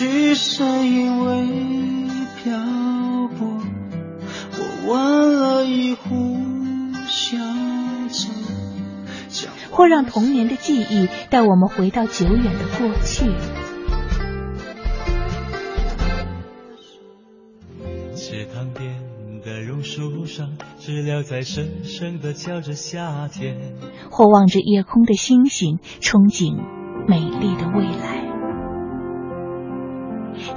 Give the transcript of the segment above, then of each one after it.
也许是因为漂泊，我弯了一壶小酒，或让童年的记忆带我们回到久远的过去。池塘边的榕树上，知了在声声的叫着夏天。或望着夜空的星星，憧憬美丽的未来。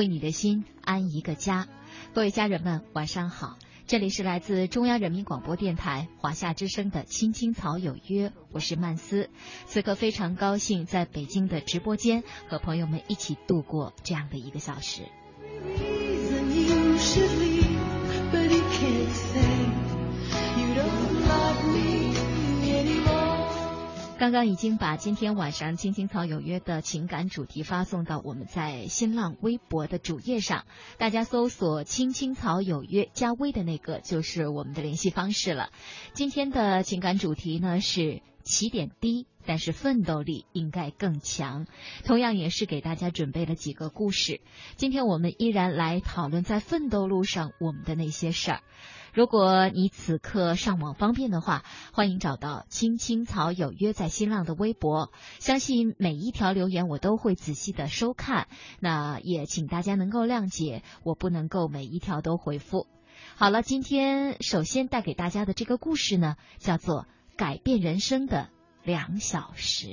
为你的心安一个家。各位家人们，晚上好！这里是来自中央人民广播电台华夏之声的《青青草有约》，我是曼斯。此刻非常高兴在北京的直播间和朋友们一起度过这样的一个小时。刚刚已经把今天晚上《青青草有约》的情感主题发送到我们在新浪微博的主页上，大家搜索“青青草有约”加微的那个就是我们的联系方式了。今天的情感主题呢是起点低，但是奋斗力应该更强。同样也是给大家准备了几个故事。今天我们依然来讨论在奋斗路上我们的那些事儿。如果你此刻上网方便的话，欢迎找到“青青草有约”在新浪的微博，相信每一条留言我都会仔细的收看。那也请大家能够谅解，我不能够每一条都回复。好了，今天首先带给大家的这个故事呢，叫做《改变人生的两小时》。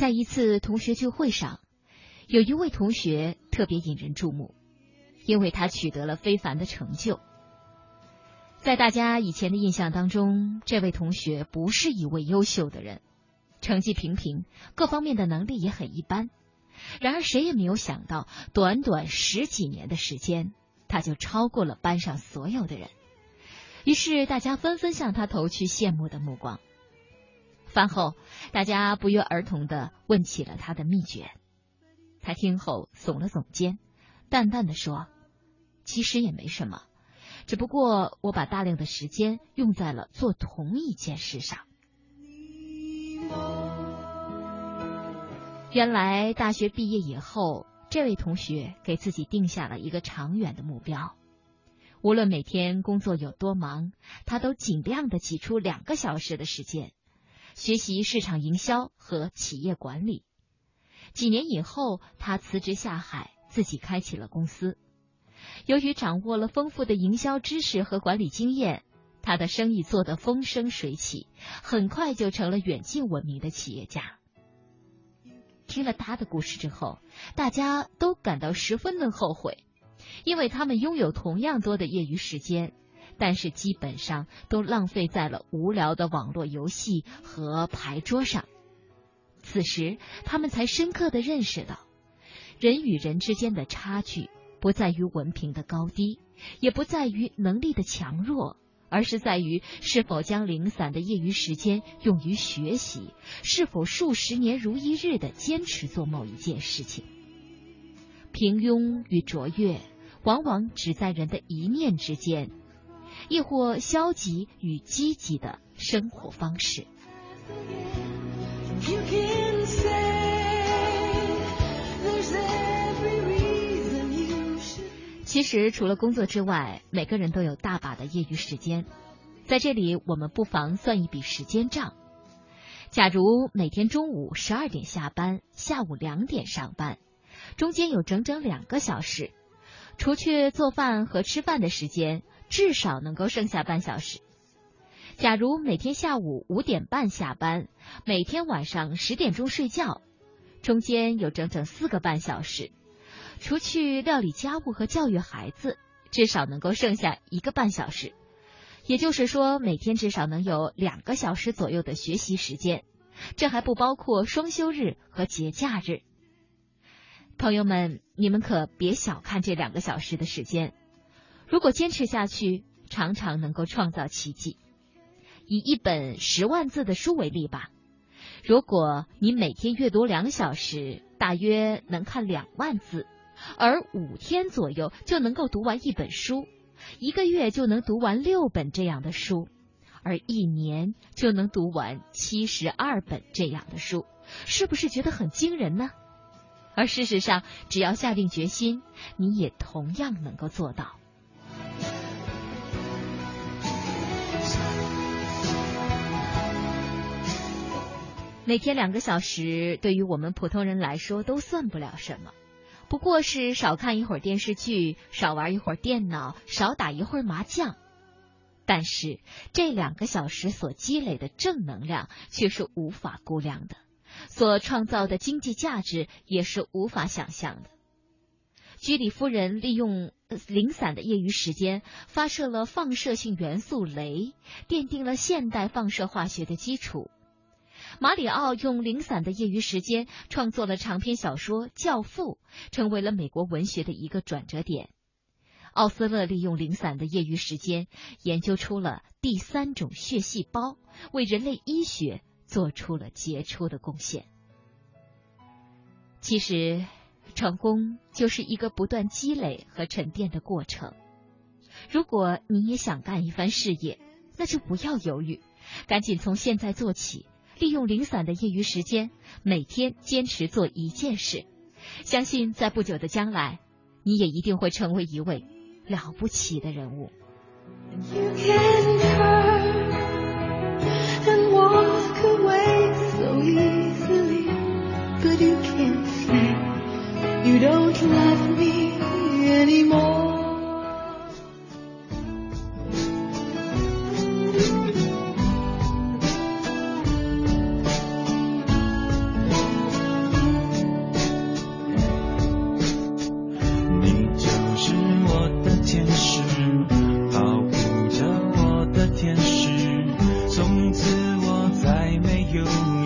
在一次同学聚会上，有一位同学特别引人注目，因为他取得了非凡的成就。在大家以前的印象当中，这位同学不是一位优秀的人，成绩平平，各方面的能力也很一般。然而，谁也没有想到，短短十几年的时间，他就超过了班上所有的人。于是，大家纷纷向他投去羡慕的目光。饭后，大家不约而同的问起了他的秘诀。他听后耸了耸肩，淡淡的说：“其实也没什么，只不过我把大量的时间用在了做同一件事上。”原来大学毕业以后，这位同学给自己定下了一个长远的目标。无论每天工作有多忙，他都尽量的挤出两个小时的时间，学习市场营销和企业管理。几年以后，他辞职下海，自己开启了公司。由于掌握了丰富的营销知识和管理经验，他的生意做得风生水起，很快就成了远近闻名的企业家。听了他的故事之后，大家都感到十分的后悔，因为他们拥有同样多的业余时间，但是基本上都浪费在了无聊的网络游戏和牌桌上。此时，他们才深刻的认识到，人与人之间的差距不在于文凭的高低，也不在于能力的强弱，而是在于是否将零散的业余时间用于学习，是否数十年如一日的坚持做某一件事情。平庸与卓越，往往只在人的一念之间，亦或消极与积极的生活方式。其实，除了工作之外，每个人都有大把的业余时间。在这里，我们不妨算一笔时间账。假如每天中午十二点下班，下午两点上班，中间有整整两个小时，除去做饭和吃饭的时间，至少能够剩下半小时。假如每天下午五点半下班，每天晚上十点钟睡觉，中间有整整四个半小时，除去料理家务和教育孩子，至少能够剩下一个半小时。也就是说，每天至少能有两个小时左右的学习时间，这还不包括双休日和节假日。朋友们，你们可别小看这两个小时的时间，如果坚持下去，常常能够创造奇迹。以一本十万字的书为例吧，如果你每天阅读两小时，大约能看两万字，而五天左右就能够读完一本书，一个月就能读完六本这样的书，而一年就能读完七十二本这样的书，是不是觉得很惊人呢？而事实上，只要下定决心，你也同样能够做到。每天两个小时，对于我们普通人来说都算不了什么，不过是少看一会儿电视剧，少玩一会儿电脑，少打一会儿麻将。但是这两个小时所积累的正能量却是无法估量的，所创造的经济价值也是无法想象的。居里夫人利用零散的业余时间，发射了放射性元素镭，奠定了现代放射化学的基础。马里奥用零散的业余时间创作了长篇小说《教父》，成为了美国文学的一个转折点。奥斯勒利用零散的业余时间研究出了第三种血细胞，为人类医学做出了杰出的贡献。其实，成功就是一个不断积累和沉淀的过程。如果你也想干一番事业，那就不要犹豫，赶紧从现在做起。利用零散的业余时间，每天坚持做一件事，相信在不久的将来，你也一定会成为一位了不起的人物。You don't love me anymore. “有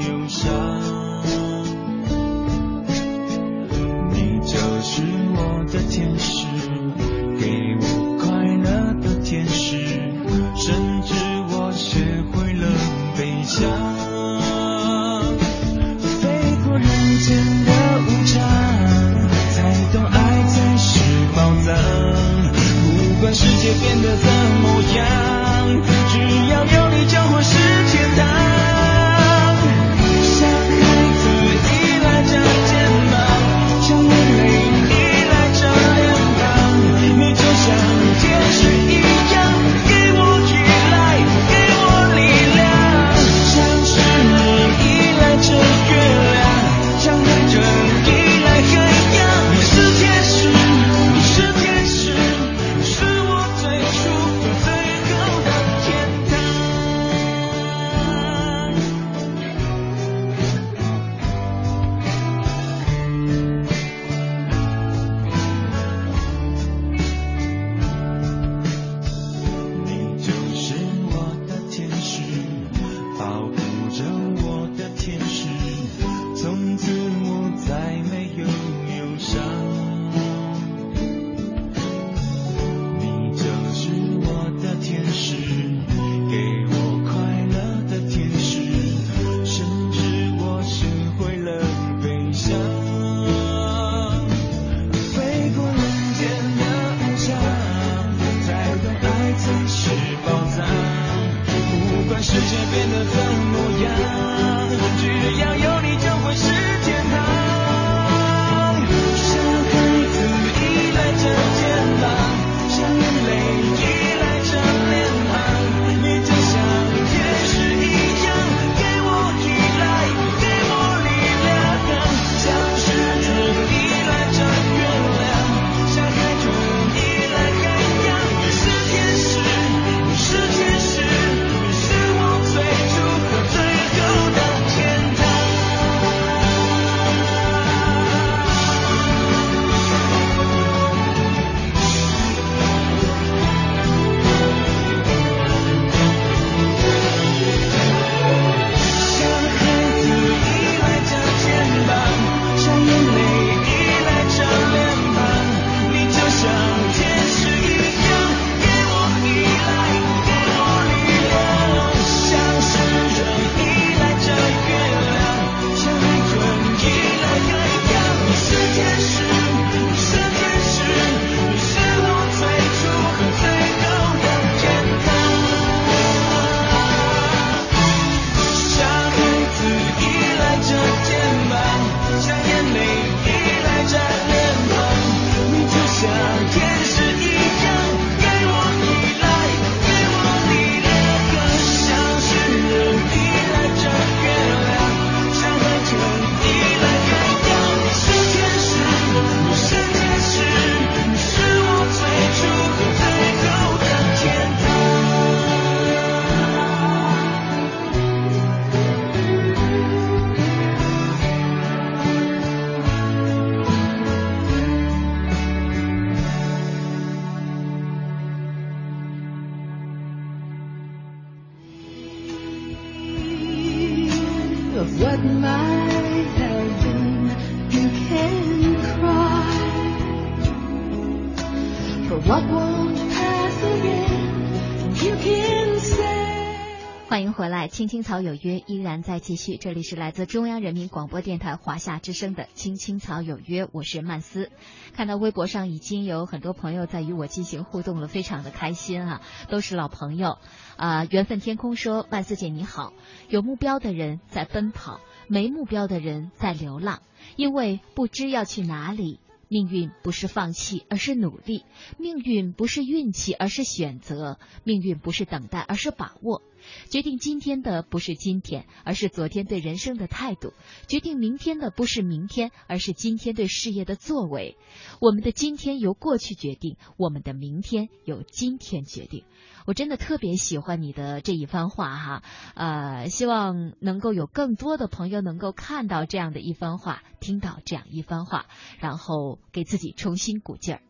青青草有约依然在继续。这里是来自中央人民广播电台华夏之声的青青草有约，我是曼斯。看到微博上已经有很多朋友在与我进行互动了，非常的开心啊，都是老朋友。啊，缘分天空说，曼斯姐你好，有目标的人在奔跑，没目标的人在流浪，因为不知要去哪里。命运不是放弃，而是努力；命运不是运气，而是选择；命运不是等待，而是把握。决定今天的不是今天，而是昨天对人生的态度；决定明天的不是明天，而是今天对事业的作为。我们的今天由过去决定，我们的明天由今天决定。我真的特别喜欢你的这一番话哈，呃，希望能够有更多的朋友能够看到这样的一番话，听到这样一番话，然后给自己重新鼓劲儿。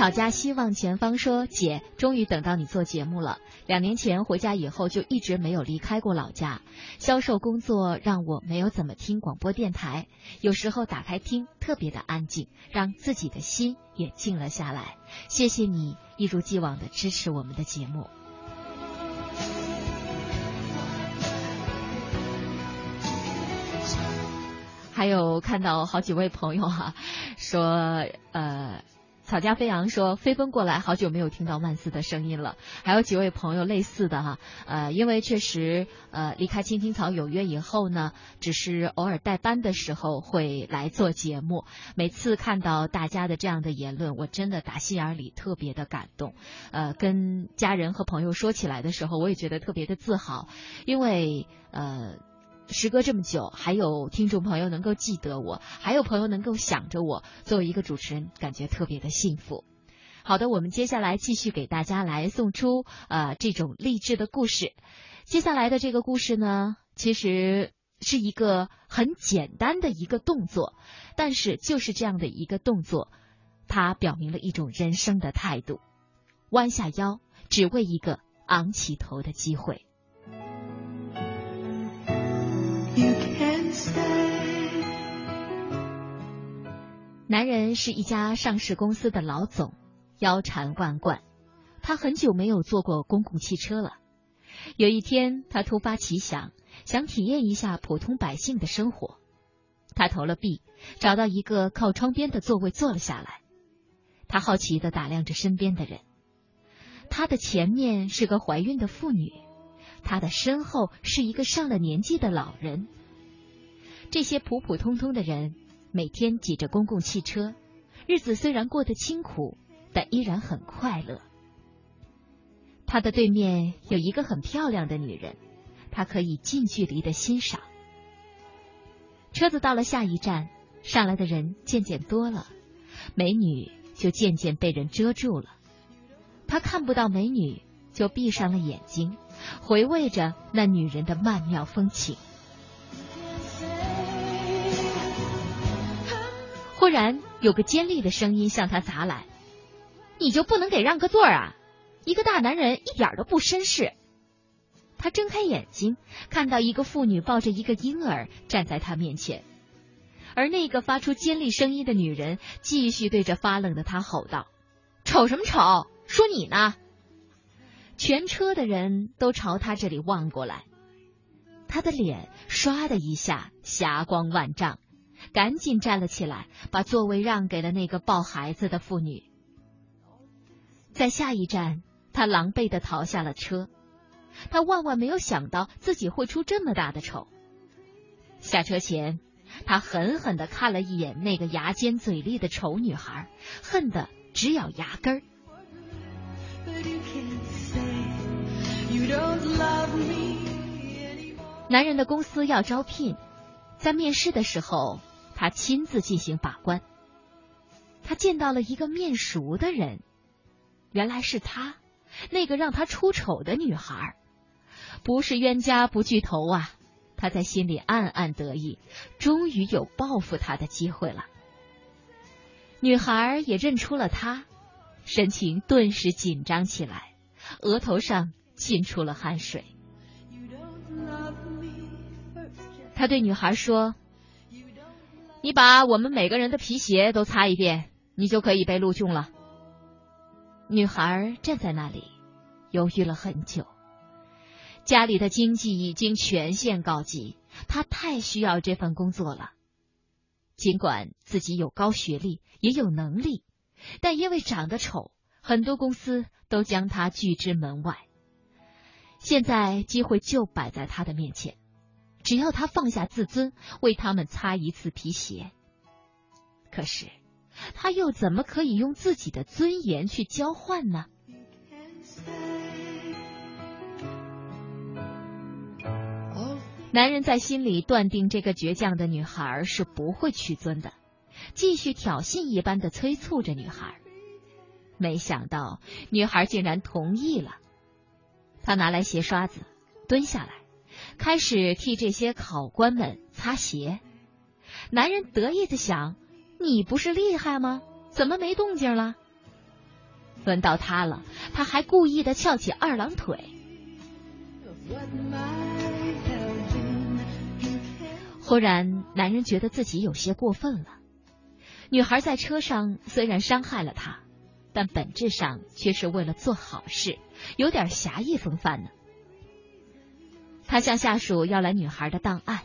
草家希望前方说：“姐，终于等到你做节目了。两年前回家以后就一直没有离开过老家，销售工作让我没有怎么听广播电台，有时候打开听，特别的安静，让自己的心也静了下来。谢谢你一如既往的支持我们的节目。”还有看到好几位朋友哈、说呃。草家飞扬说：“飞奔过来，好久没有听到曼斯的声音了。还有几位朋友类似的哈，呃，因为确实呃离开青青草有约以后呢，只是偶尔代班的时候会来做节目。每次看到大家的这样的言论，我真的打心眼里特别的感动。呃，跟家人和朋友说起来的时候，我也觉得特别的自豪，因为呃。”时隔这么久，还有听众朋友能够记得我，还有朋友能够想着我，作为一个主持人，感觉特别的幸福。好的，我们接下来继续给大家来送出呃这种励志的故事。接下来的这个故事呢，其实是一个很简单的一个动作，但是就是这样的一个动作，它表明了一种人生的态度：弯下腰，只为一个昂起头的机会。男人是一家上市公司的老总，腰缠万贯。他很久没有坐过公共汽车了。有一天，他突发奇想，想体验一下普通百姓的生活。他投了币，找到一个靠窗边的座位坐了下来。他好奇地打量着身边的人。他的前面是个怀孕的妇女。他的身后是一个上了年纪的老人。这些普普通通的人每天挤着公共汽车，日子虽然过得清苦，但依然很快乐。他的对面有一个很漂亮的女人，他可以近距离的欣赏。车子到了下一站，上来的人渐渐多了，美女就渐渐被人遮住了。他看不到美女，就闭上了眼睛。回味着那女人的曼妙风情。忽然有个尖利的声音向他砸来：“你就不能给让个座啊？一个大男人一点都不绅士。”他睁开眼睛，看到一个妇女抱着一个婴儿站在他面前，而那个发出尖利声音的女人继续对着发冷的他吼道：“瞅什么瞅？说你呢！”全车的人都朝他这里望过来，他的脸唰的一下霞光万丈，赶紧站了起来，把座位让给了那个抱孩子的妇女。在下一站，他狼狈的逃下了车，他万万没有想到自己会出这么大的丑。下车前，他狠狠的看了一眼那个牙尖嘴利的丑女孩，恨得直咬牙根儿。男人的公司要招聘，在面试的时候，他亲自进行把关。他见到了一个面熟的人，原来是他，那个让他出丑的女孩。不是冤家不聚头啊！他在心里暗暗得意，终于有报复他的机会了。女孩也认出了他，神情顿时紧张起来，额头上沁出了汗水。他对女孩说：“你把我们每个人的皮鞋都擦一遍，你就可以被录用了。”女孩站在那里，犹豫了很久。家里的经济已经全线告急，她太需要这份工作了。尽管自己有高学历，也有能力，但因为长得丑，很多公司都将她拒之门外。现在机会就摆在她的面前，只要她放下自尊，为他们擦一次皮鞋。可是，他又怎么可以用自己的尊严去交换呢？男人在心里断定这个倔强的女孩是不会屈尊的，继续挑衅一般的催促着女孩。没想到女孩竟然同意了。他拿来鞋刷子，蹲下来，开始替这些考官们擦鞋。男人得意的想：“你不是厉害吗？怎么没动静了？”轮到他了，他还故意的翘起二郎腿。忽然，男人觉得自己有些过分了。女孩在车上虽然伤害了他，但本质上却是为了做好事，有点侠义风范呢。他向下属要来女孩的档案，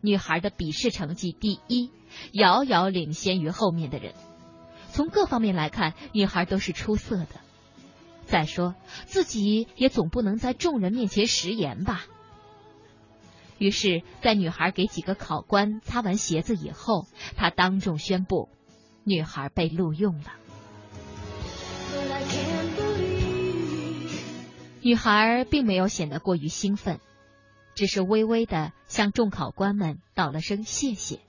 女孩的笔试成绩第一，遥遥领先于后面的人。从各方面来看，女孩都是出色的。再说，自己也总不能在众人面前食言吧。于是，在女孩给几个考官擦完鞋子以后，他当众宣布，女孩被录用了。女孩并没有显得过于兴奋，只是微微的向众考官们道了声谢谢，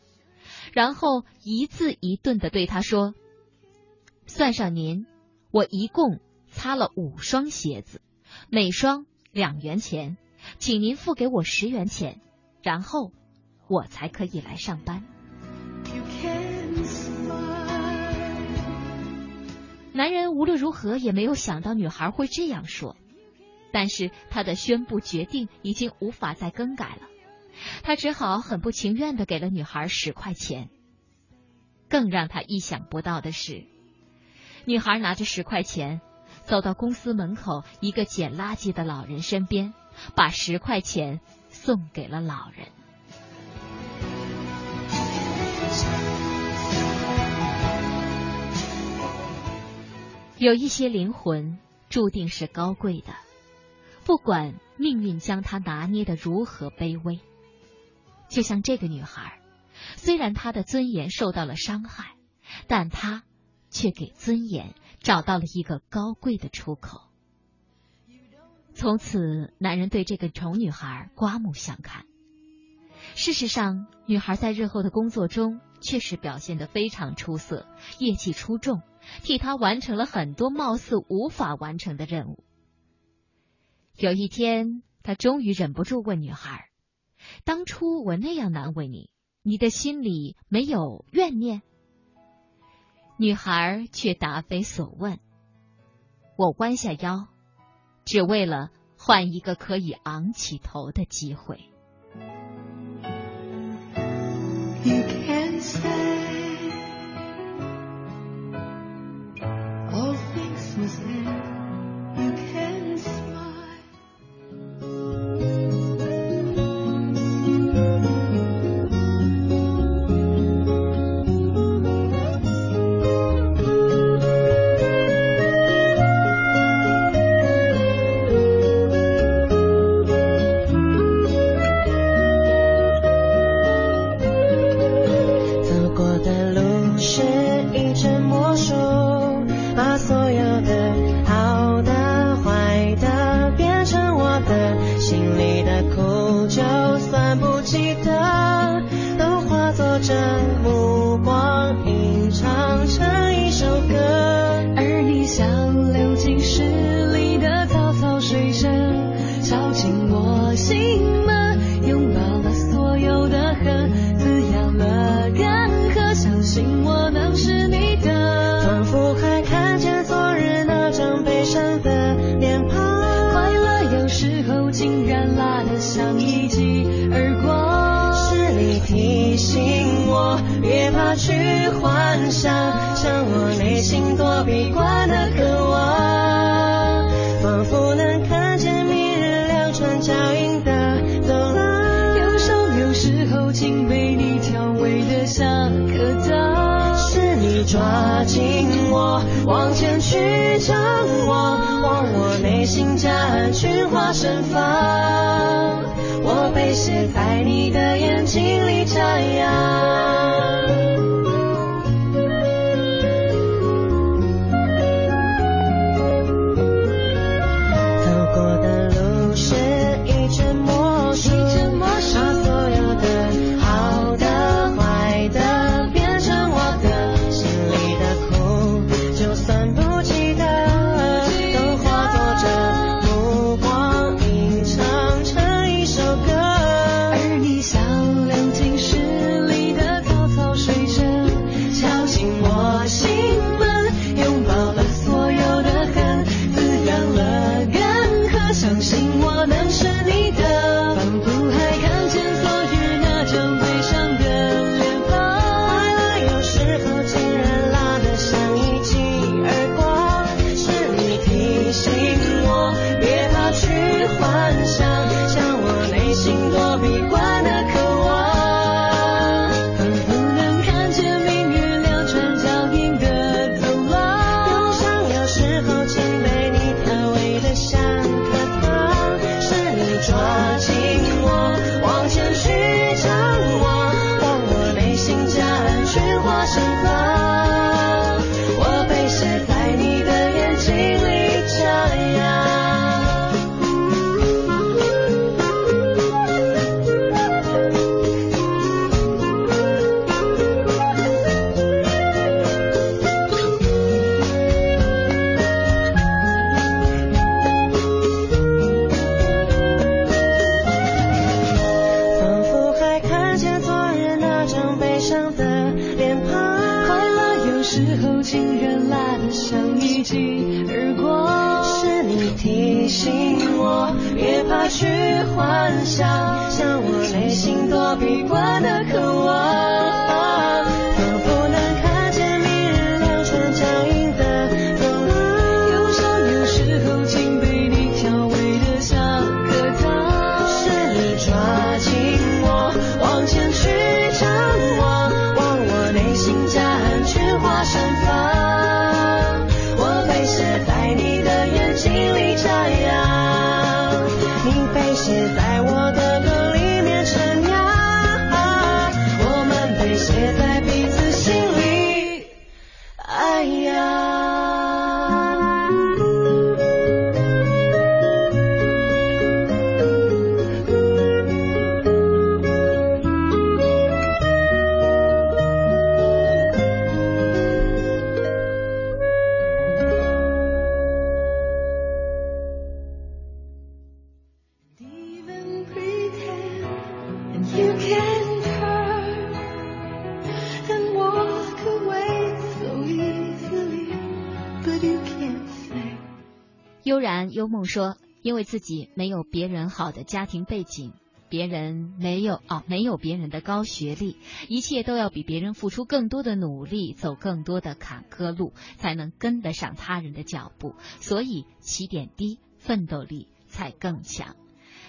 然后一字一顿的对他说：“算上您，我一共擦了五双鞋子，每双两元钱。”请您付给我十元钱，然后我才可以来上班。男人无论如何也没有想到女孩会这样说，但是他的宣布决定已经无法再更改了，他只好很不情愿的给了女孩十块钱。更让他意想不到的是，女孩拿着十块钱走到公司门口一个捡垃圾的老人身边。把十块钱送给了老人。有一些灵魂注定是高贵的，不管命运将他拿捏的如何卑微。就像这个女孩，虽然她的尊严受到了伤害，但她却给尊严找到了一个高贵的出口。从此，男人对这个丑女孩刮目相看。事实上，女孩在日后的工作中确实表现得非常出色，业绩出众，替他完成了很多貌似无法完成的任务。有一天，他终于忍不住问女孩：“当初我那样难为你，你的心里没有怨念？”女孩却答非所问：“我弯下腰。”只为了换一个可以昂起头的机会。去幻想，被写在你的眼睛里眨呀。而过，是你提醒。说，因为自己没有别人好的家庭背景。别人没有啊，没有别人的高学历，一切都要比别人付出更多的努力，走更多的坎坷路，才能跟得上他人的脚步。所以起点低，奋斗力才更强。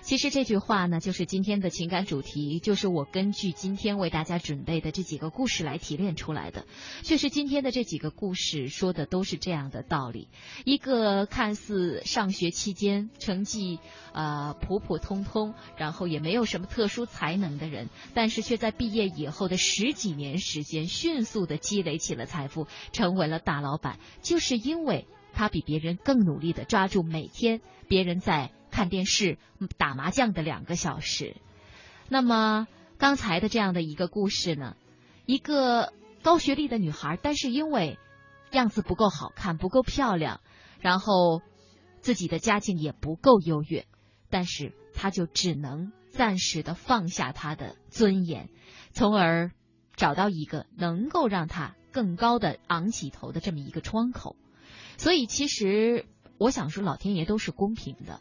其实这句话呢，就是今天的情感主题，就是我根据今天为大家准备的这几个故事来提炼出来的。确实，今天的这几个故事说的都是这样的道理。一个看似上学期间成绩呃普普通通，然后也没有什么特殊才能的人，但是却在毕业以后的十几年时间，迅速的积累起了财富，成为了大老板，就是因为他比别人更努力的抓住每天别人在。看电视、打麻将的两个小时。那么刚才的这样的一个故事呢，一个高学历的女孩，但是因为样子不够好看、不够漂亮，然后自己的家境也不够优越，但是她就只能暂时的放下她的尊严，从而找到一个能够让她更高的昂起头的这么一个窗口。所以，其实我想说，老天爷都是公平的。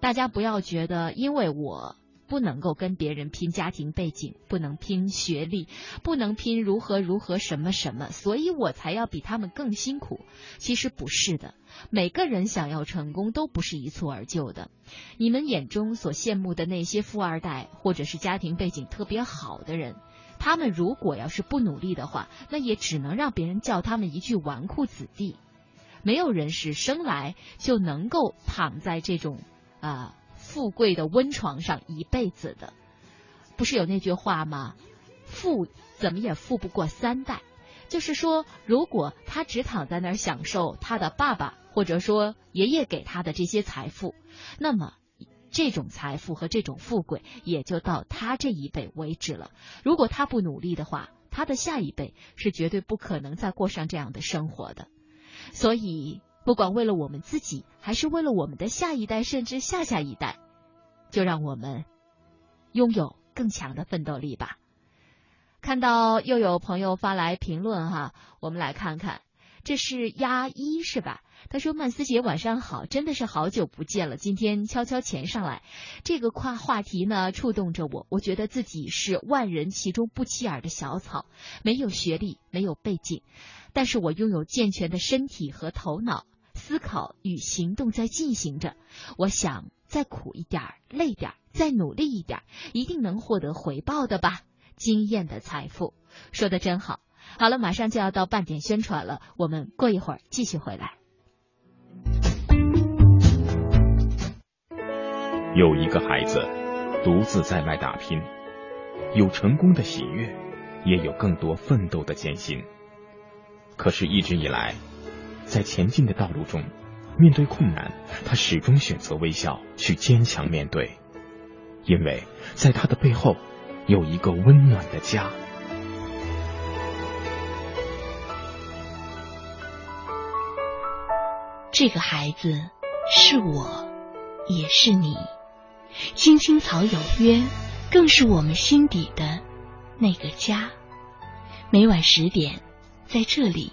大家不要觉得，因为我不能够跟别人拼家庭背景，不能拼学历，不能拼如何如何什么什么，所以我才要比他们更辛苦。其实不是的，每个人想要成功都不是一蹴而就的。你们眼中所羡慕的那些富二代，或者是家庭背景特别好的人。他们如果要是不努力的话，那也只能让别人叫他们一句纨绔子弟。没有人是生来就能够躺在这种啊、富贵的温床上一辈子的。不是有那句话吗？富怎么也富不过三代。就是说，如果他只躺在那儿享受他的爸爸或者说爷爷给他的这些财富，那么这种财富和这种富贵也就到他这一辈为止了。如果他不努力的话，他的下一辈是绝对不可能再过上这样的生活的。所以，不管为了我们自己，还是为了我们的下一代，甚至下下一代，就让我们拥有更强的奋斗力吧。看到又有朋友发来评论哈，我们来看看，这是压一是吧？他说：“曼斯姐晚上好，真的是好久不见了。今天悄悄潜上来，这个跨话题呢触动着我。我觉得自己是万人其中不起眼的小草，没有学历，没有背景，但是我拥有健全的身体和头脑，思考与行动在进行着。我想再苦一点，累点，再努力一点，一定能获得回报的吧。经验的财富，说的真好。好了，马上就要到半点宣传了，我们过一会儿继续回来。有一个孩子独自在外打拼，有成功的喜悦，也有更多奋斗的艰辛。可是，一直以来，在前进的道路中，面对困难，他始终选择微笑，去坚强面对，因为在他的背后有一个温暖的家。这个孩子是我，也是你。青青草有约，更是我们心底的那个家。每晚十点，在这里，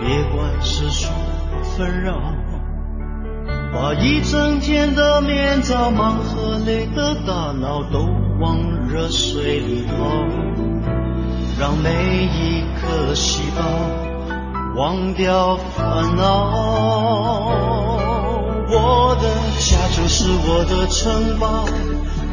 别管世俗纷扰，把一整天的面罩、忙和累的大脑都往热水里泡，让每一颗细胞忘掉烦恼。我的家就是我的城堡，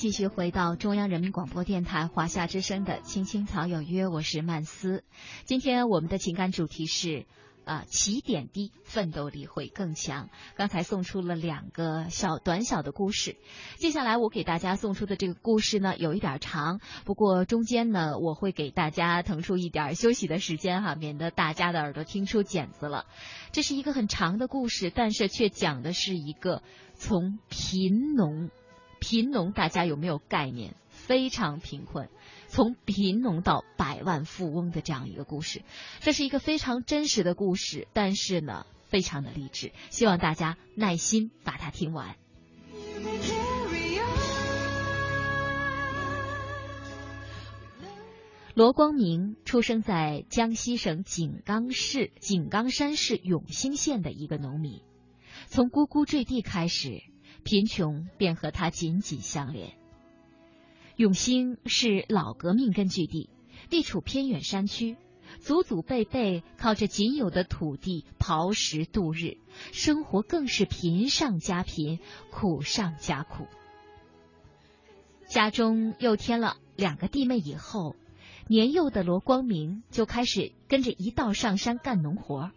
继续回到中央人民广播电台华夏之声的《青青草有约》，我是曼斯。今天我们的情感主题是。啊，起点低，奋斗力会更强。刚才送出了两个小短小的故事，接下来我给大家送出的这个故事呢，有一点长，不过中间呢，我会给大家腾出一点休息的时间哈，免得大家的耳朵听出茧子了。这是一个很长的故事，但是却讲的是一个从贫农。贫农大家有没有概念？非常贫困，从贫农到百万富翁的这样一个故事，这是一个非常真实的故事，但是呢，非常的励志。希望大家耐心把它听完。罗光明出生在江西省井冈市井冈山市永兴县的一个农民，从呱呱坠地开始，贫穷便和他紧紧相连。永兴是老革命根据地，地处偏远山区，祖祖辈辈靠着仅有的土地刨食度日，生活更是贫上加贫，苦上加苦。家中又添了两个弟妹以后，年幼的罗光明就开始跟着一道上山干农活，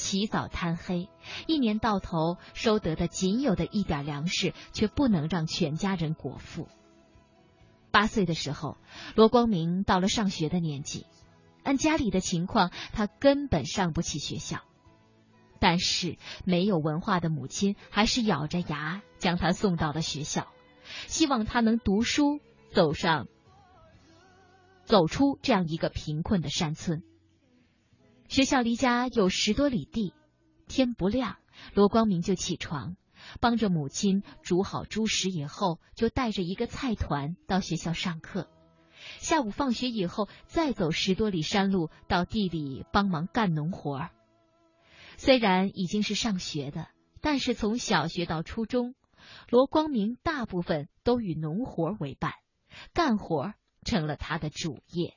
起早贪黑，一年到头收得的仅有的一点粮食，却不能让全家人果腹。八岁的时候，罗光明到了上学的年纪，按家里的情况，他根本上不起学校。但是没有文化的母亲还是咬着牙将他送到了学校。希望他能读书，走上，走出这样一个贫困的山村。学校离家有十多里地，天不亮，罗光明就起床，帮着母亲煮好猪食以后，就带着一个菜团到学校上课。下午放学以后，再走十多里山路到地里帮忙干农活儿。虽然已经是上学的，但是从小学到初中。罗光明大部分都与农活为伴，干活成了他的主业。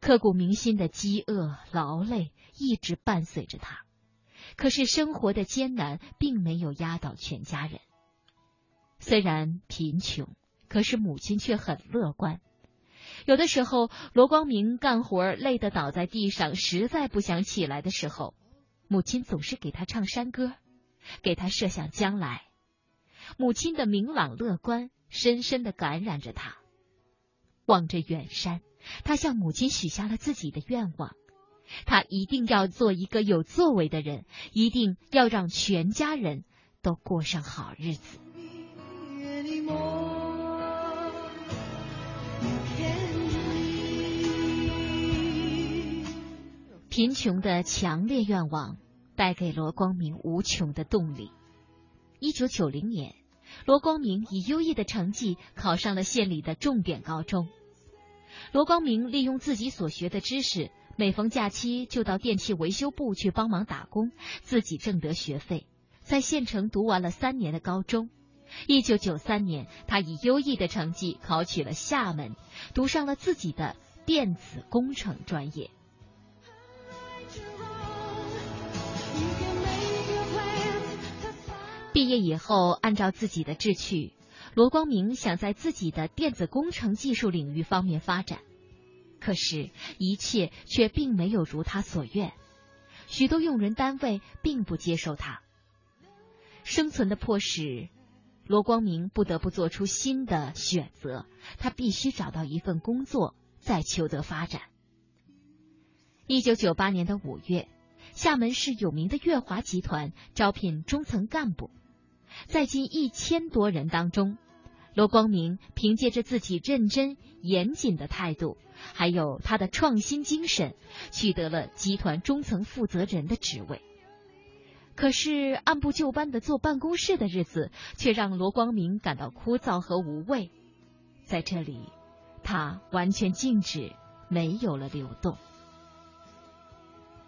刻骨铭心的饥饿、劳累一直伴随着他，可是生活的艰难并没有压倒全家人。虽然贫穷，可是母亲却很乐观。有的时候，罗光明干活累得倒在地上，实在不想起来的时候，母亲总是给他唱山歌。给他设想将来，母亲的明朗乐观深深的感染着他。望着远山，他向母亲许下了自己的愿望：他一定要做一个有作为的人，一定要让全家人都过上好日子。贫穷的强烈愿望。带给罗光明无穷的动力。一九九零年，罗光明以优异的成绩考上了县里的重点高中。罗光明利用自己所学的知识，每逢假期就到电器维修部去帮忙打工，自己挣得学费，在县城读完了三年的高中。一九九三年，他以优异的成绩考取了厦门，读上了自己的电子工程专业。毕业以后，按照自己的志趣，罗光明想在自己的电子工程技术领域方面发展。可是，一切却并没有如他所愿。许多用人单位并不接受他。生存的迫使，罗光明不得不做出新的选择。他必须找到一份工作，再求得发展。一九九八年的五月，厦门市有名的粤华集团招聘中层干部。在近一千多人当中，罗光明凭借着自己认真严谨的态度，还有他的创新精神，取得了集团中层负责人的职位。可是按部就班的坐办公室的日子，却让罗光明感到枯燥和无味。在这里，他完全静止，没有了流动，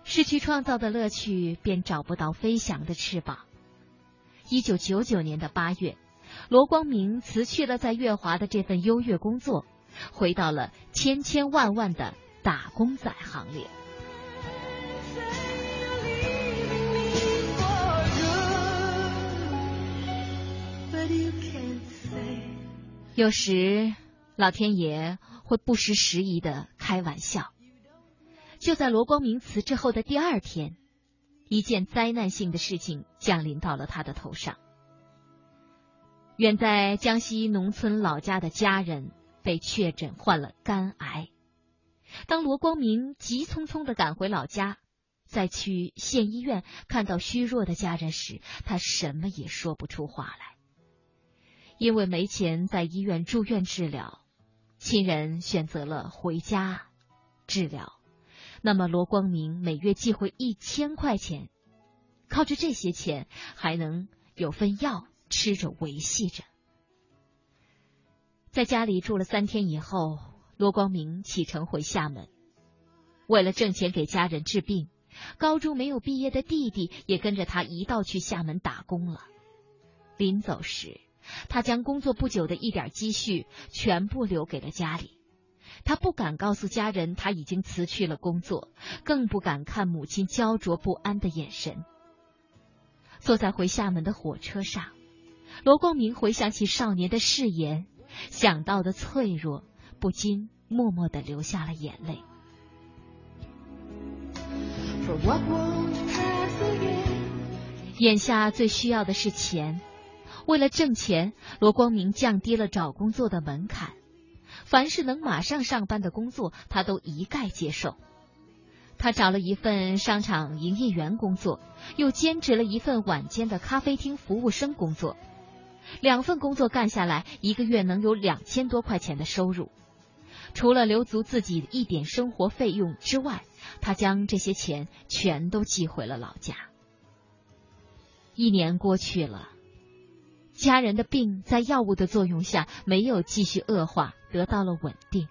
失去创造的乐趣，便找不到飞翔的翅膀。一九九九年的八月，罗光明辞去了在月华的这份优越工作，回到了千千万万的打工仔行列。有时，老天爷会不失时宜的开玩笑。就在罗光明辞职后的第二天。一件灾难性的事情降临到了他的头上。远在江西农村老家的家人被确诊患了肝癌。当罗光明急匆匆的赶回老家，在去县医院看到虚弱的家人时，他什么也说不出话来。因为没钱在医院住院治疗，亲人选择了回家治疗。那么，罗光明每月寄回一千块钱，靠着这些钱还能有份药吃着维系着。在家里住了三天以后，罗光明启程回厦门，为了挣钱给家人治病，高中没有毕业的弟弟也跟着他一道去厦门打工了。临走时，他将工作不久的一点积蓄全部留给了家里。他不敢告诉家人他已经辞去了工作，更不敢看母亲焦灼不安的眼神。坐在回厦门的火车上，罗光明回想起少年的誓言，想到的脆弱，不禁默默的流下了眼泪。For what won't pass again. 眼下最需要的是钱，为了挣钱，罗光明降低了找工作的门槛，凡是能马上上班的工作，他都一概接受。他找了一份商场营业员工作，又兼职了一份晚间的咖啡厅服务生工作，两份工作干下来，一个月能有两千多块钱的收入。除了留足自己一点生活费用之外，他将这些钱全都寄回了老家。一年过去了，家人的病在药物的作用下没有继续恶化，得到了稳定。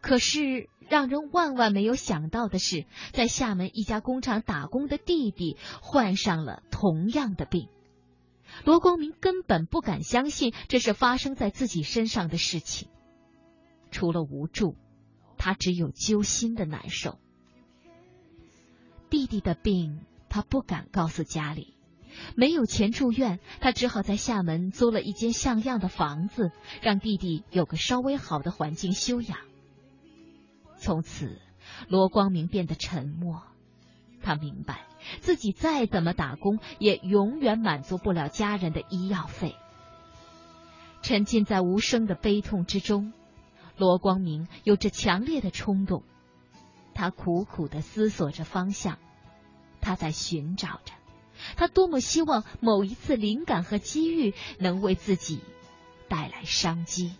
可是让人万万没有想到的是，在厦门一家工厂打工的弟弟患上了同样的病。罗光明根本不敢相信这是发生在自己身上的事情，除了无助，他只有揪心的难受。弟弟的病，他不敢告诉家里。没有钱住院，他只好在厦门租了一间像样的房子，让弟弟有个稍微好的环境休养。从此，罗光明变得沉默。他明白自己再怎么打工，也永远满足不了家人的医药费。沉浸在无声的悲痛之中，罗光明有着强烈的冲动。他苦苦的思索着方向，他在寻找着。他多么希望某一次灵感和机遇能为自己带来商机。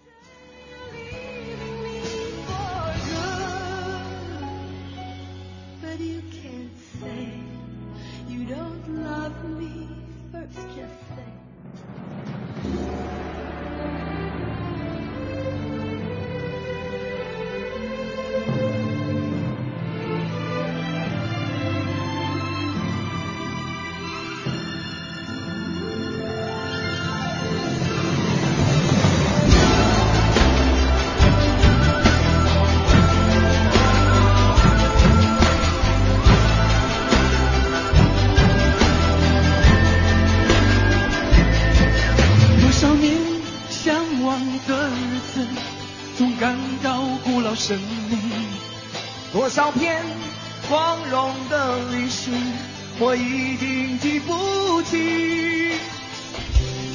我已经记不清。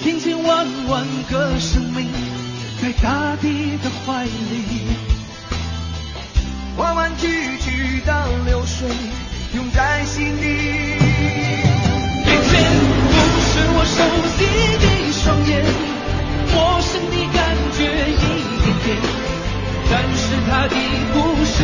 千千万万个生命，在大地的怀里，弯弯曲曲的流水，涌在心里。眼前不是我熟悉的双眼，陌生的感觉一点点，但是他的故事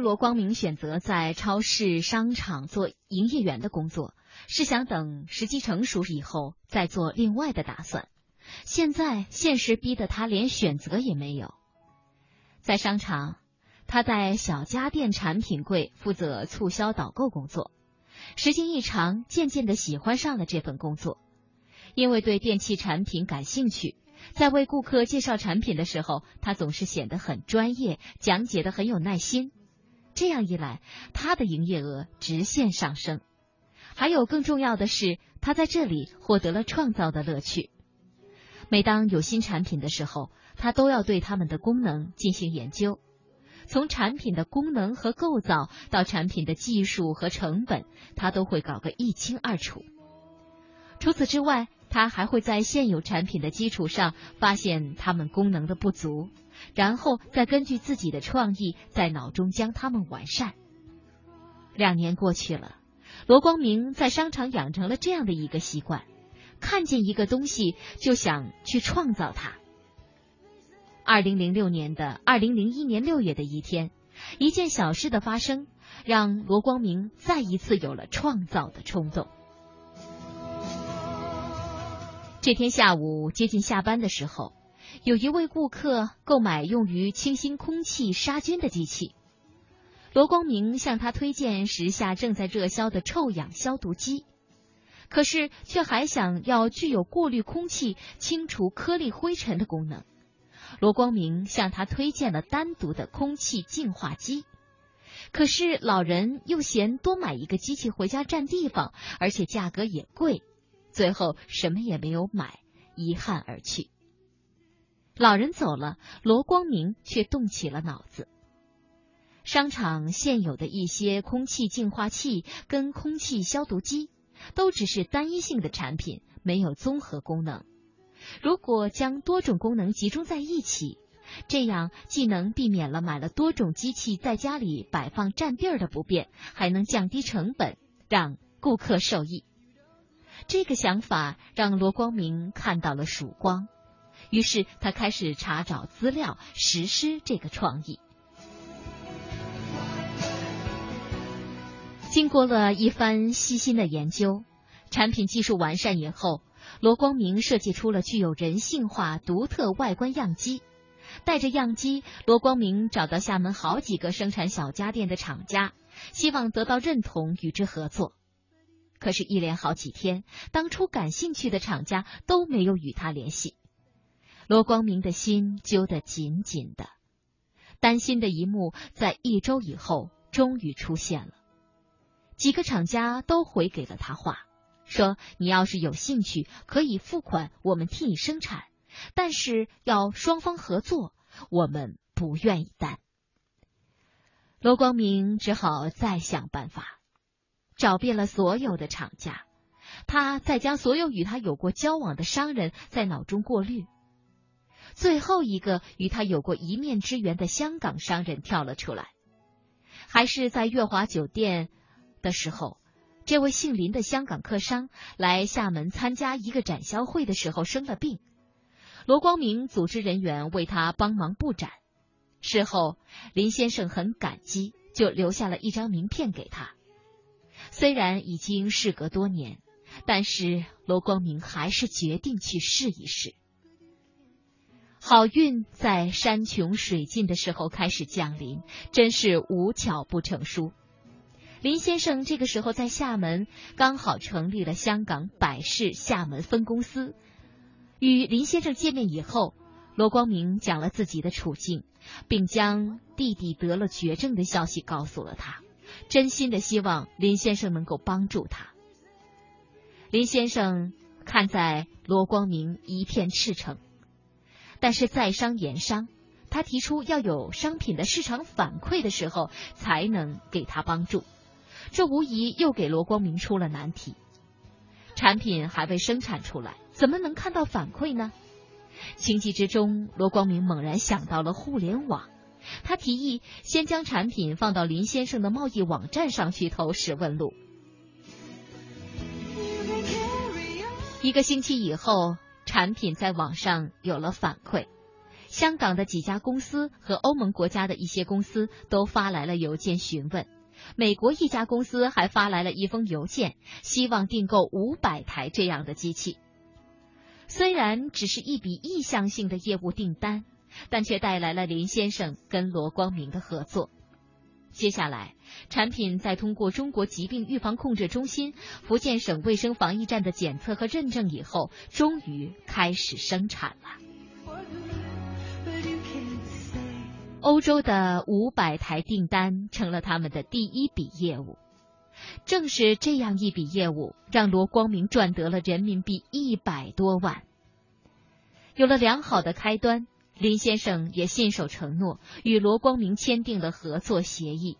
罗光明选择在超市、商场做营业员的工作，是想等时机成熟以后再做另外的打算。现在现实逼得他连选择也没有。在商场，他在小家电产品柜负责促销导购工作，时间一长，渐渐的喜欢上了这份工作，因为对电器产品感兴趣。在为顾客介绍产品的时候，他总是显得很专业，讲解的很有耐心。这样一来，他的营业额直线上升。还有更重要的是，他在这里获得了创造的乐趣。每当有新产品的时候，他都要对它们的功能进行研究，从产品的功能和构造到产品的技术和成本，他都会搞个一清二楚。除此之外，他还会在现有产品的基础上发现它们功能的不足，然后再根据自己的创意在脑中将它们完善。两年过去了，罗光明在商场养成了这样的一个习惯：看见一个东西就想去创造它。二零零六年的二零零一年六月的一天，一件小事的发生，让罗光明再一次有了创造的冲动。这天下午接近下班的时候，有一位顾客购买用于清新空气杀菌的机器。罗光明向他推荐时下正在热销的臭氧消毒机，可是却还想要具有过滤空气、清除颗粒灰尘的功能。罗光明向他推荐了单独的空气净化机，可是老人又嫌多买一个机器回家占地方，而且价格也贵。最后什么也没有买，遗憾而去。老人走了，罗光明却动起了脑子。商场现有的一些空气净化器跟空气消毒机，都只是单一性的产品，没有综合功能。如果将多种功能集中在一起，这样既能避免了买了多种机器在家里摆放占地儿的不便，还能降低成本，让顾客受益。这个想法让罗光明看到了曙光，于是他开始查找资料，实施这个创意。经过了一番细心的研究，产品技术完善以后，罗光明设计出了具有人性化、独特外观样机。带着样机，罗光明找到厦门好几个生产小家电的厂家，希望得到认同，与之合作。可是，一连好几天，当初感兴趣的厂家都没有与他联系。罗光明的心揪得紧紧的，担心的一幕在一周以后终于出现了。几个厂家都回给了他话，说：“你要是有兴趣，可以付款，我们替你生产，但是要双方合作，我们不愿意担。”罗光明只好再想办法。找遍了所有的厂家，他再将所有与他有过交往的商人在脑中过滤，最后一个与他有过一面之缘的香港商人跳了出来。还是在月华酒店的时候，这位姓林的香港客商来厦门参加一个展销会的时候生了病，罗光明组织人员为他帮忙布展。事后，林先生很感激，就留下了一张名片给他。虽然已经事隔多年，但是罗光明还是决定去试一试。好运在山穷水尽的时候开始降临，真是无巧不成书。林先生这个时候在厦门刚好成立了香港百事厦门分公司。与林先生见面以后，罗光明讲了自己的处境，并将弟弟得了绝症的消息告诉了他，真心的希望林先生能够帮助他。林先生看在罗光明一片赤诚，但是在商言商，他提出要有商品的市场反馈的时候，才能给他帮助。这无疑又给罗光明出了难题。产品还未生产出来，怎么能看到反馈呢？情急之中，罗光明猛然想到了互联网，他提议先将产品放到林先生的贸易网站上去投石问路。一个星期以后，产品在网上有了反馈，香港的几家公司和欧盟国家的一些公司都发来了邮件询问。美国一家公司还发来了一封邮件，希望订购五百台这样的机器。虽然只是一笔意向性的业务订单，但却带来了林先生跟罗光明的合作。接下来，产品在通过中国疾病预防控制中心、福建省卫生防疫站的检测和认证以后，终于开始生产了。欧洲的五百台订单成了他们的第一笔业务。正是这样一笔业务，让罗光明赚得了人民币一百多万。有了良好的开端，林先生也信守承诺，与罗光明签订了合作协议。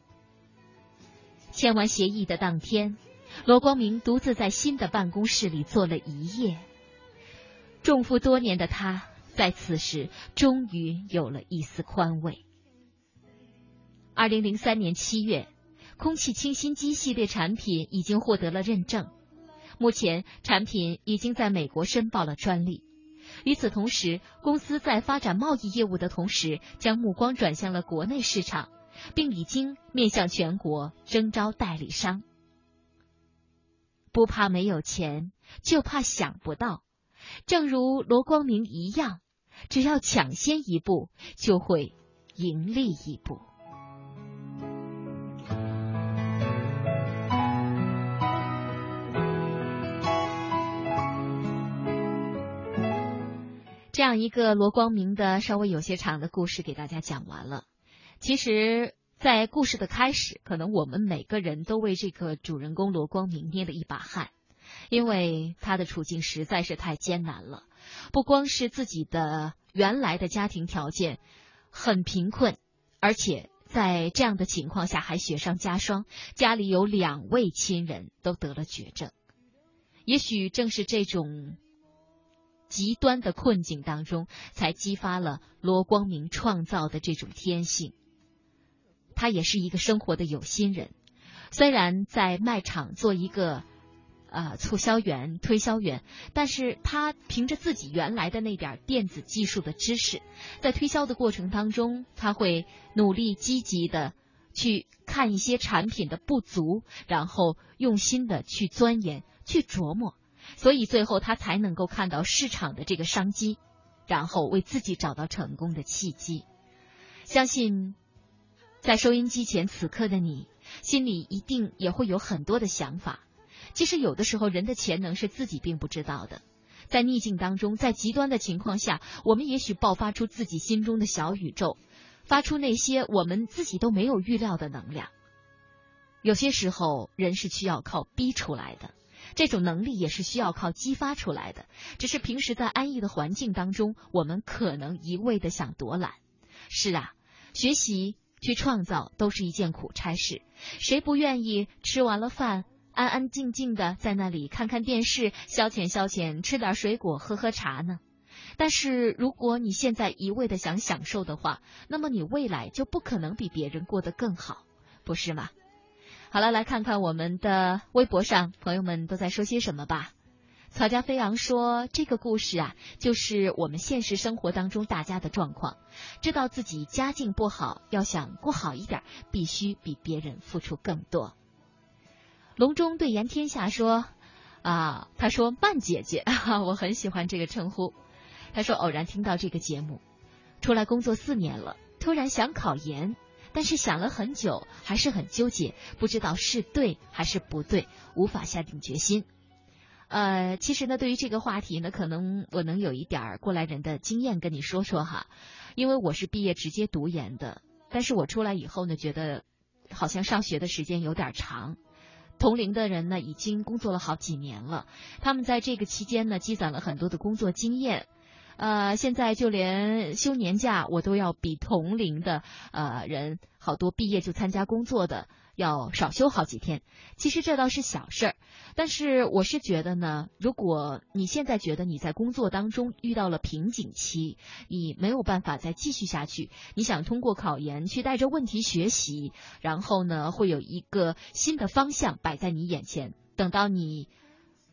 签完协议的当天，罗光明独自在新的办公室里坐了一夜。重负多年的他，在此时终于有了一丝宽慰。二零零三年七月，空气清新机系列产品已经获得了认证，目前产品已经在美国申报了专利。与此同时，公司在发展贸易业务的同时，将目光转向了国内市场，并已经面向全国征招代理商。不怕没有钱，就怕想不到。正如罗光明一样，只要抢先一步，就会盈利一步。这样一个罗光明的稍微有些长的故事给大家讲完了。其实，在故事的开始，可能我们每个人都为这个主人公罗光明捏了一把汗，因为他的处境实在是太艰难了。不光是自己的原来的家庭条件很贫困，而且在这样的情况下还雪上加霜，家里有两位亲人都得了绝症。也许正是这种。极端的困境当中，才激发了罗光明创造的这种天性。他也是一个生活的有心人，虽然在卖场做一个呃促销员、推销员，但是他凭着自己原来的那点电子技术的知识，在推销的过程当中，他会努力积极的去看一些产品的不足，然后用心的去钻研、去琢磨。所以最后他才能够看到市场的这个商机，然后为自己找到成功的契机。相信在收音机前此刻的你，心里一定也会有很多的想法。其实有的时候人的潜能是自己并不知道的，在逆境当中，在极端的情况下，我们也许爆发出自己心中的小宇宙，发出那些我们自己都没有预料的能量。有些时候，人是需要靠逼出来的。这种能力也是需要靠激发出来的，只是平时在安逸的环境当中，我们可能一味的想躲懒。是啊，学习去创造都是一件苦差事，谁不愿意吃完了饭，安安静静的在那里看看电视，消遣消遣，吃点水果，喝喝茶呢？但是如果你现在一味的想享受的话，那么你未来就不可能比别人过得更好，不是吗？好了，来看看我们的微博上朋友们都在说些什么吧。草家飞扬说：“这个故事啊，就是我们现实生活当中大家的状况。知道自己家境不好，要想过好一点，必须比别人付出更多。”隆中对言天下说：“啊，他说曼姐姐，我很喜欢这个称呼。他说偶然听到这个节目，出来工作四年了，突然想考研，但是想了很久，还是很纠结，不知道是对还是不对，无法下定决心。呃，其实呢，对于这个话题呢，可能我能有一点儿过来人的经验跟你说说哈，因为我是毕业直接读研的，但是我出来以后呢，觉得好像上学的时间有点长。同龄的人呢，已经工作了好几年了，他们在这个期间呢，积攒了很多的工作经验。呃，现在就连休年假，我都要比同龄的呃人好多毕业就参加工作的要少休好几天。其实这倒是小事儿，但是我是觉得呢，如果你现在觉得你在工作当中遇到了瓶颈期，你没有办法再继续下去，你想通过考研去带着问题学习，然后呢，会有一个新的方向摆在你眼前，等到你。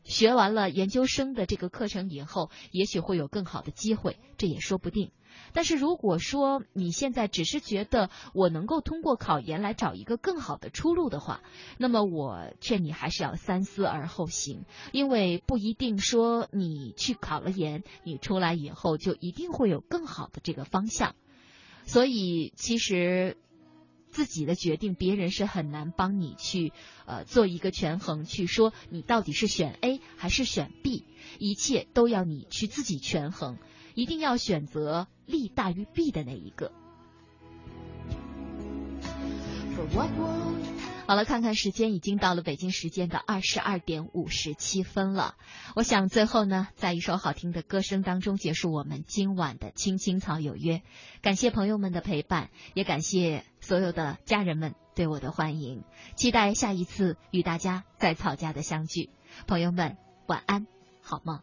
学完了研究生的这个课程以后，也许会有更好的机会，这也说不定。但是如果说你现在只是觉得我能够通过考研来找一个更好的出路的话，那么我劝你还是要三思而后行，因为不一定说你去考了研，你出来以后就一定会有更好的这个方向。所以其实。自己的决定，别人是很难帮你去呃做一个权衡，去说你到底是选 A 还是选 B，一切都要你去自己权衡，一定要选择利大于弊的那一个。好了，看看时间，已经到了北京时间的二十二点五十七分了。我想最后呢，在一首好听的歌声当中结束我们今晚的《青青草有约》。感谢朋友们的陪伴，也感谢所有的家人们对我的欢迎。期待下一次与大家在草家的相聚。朋友们，晚安，好梦。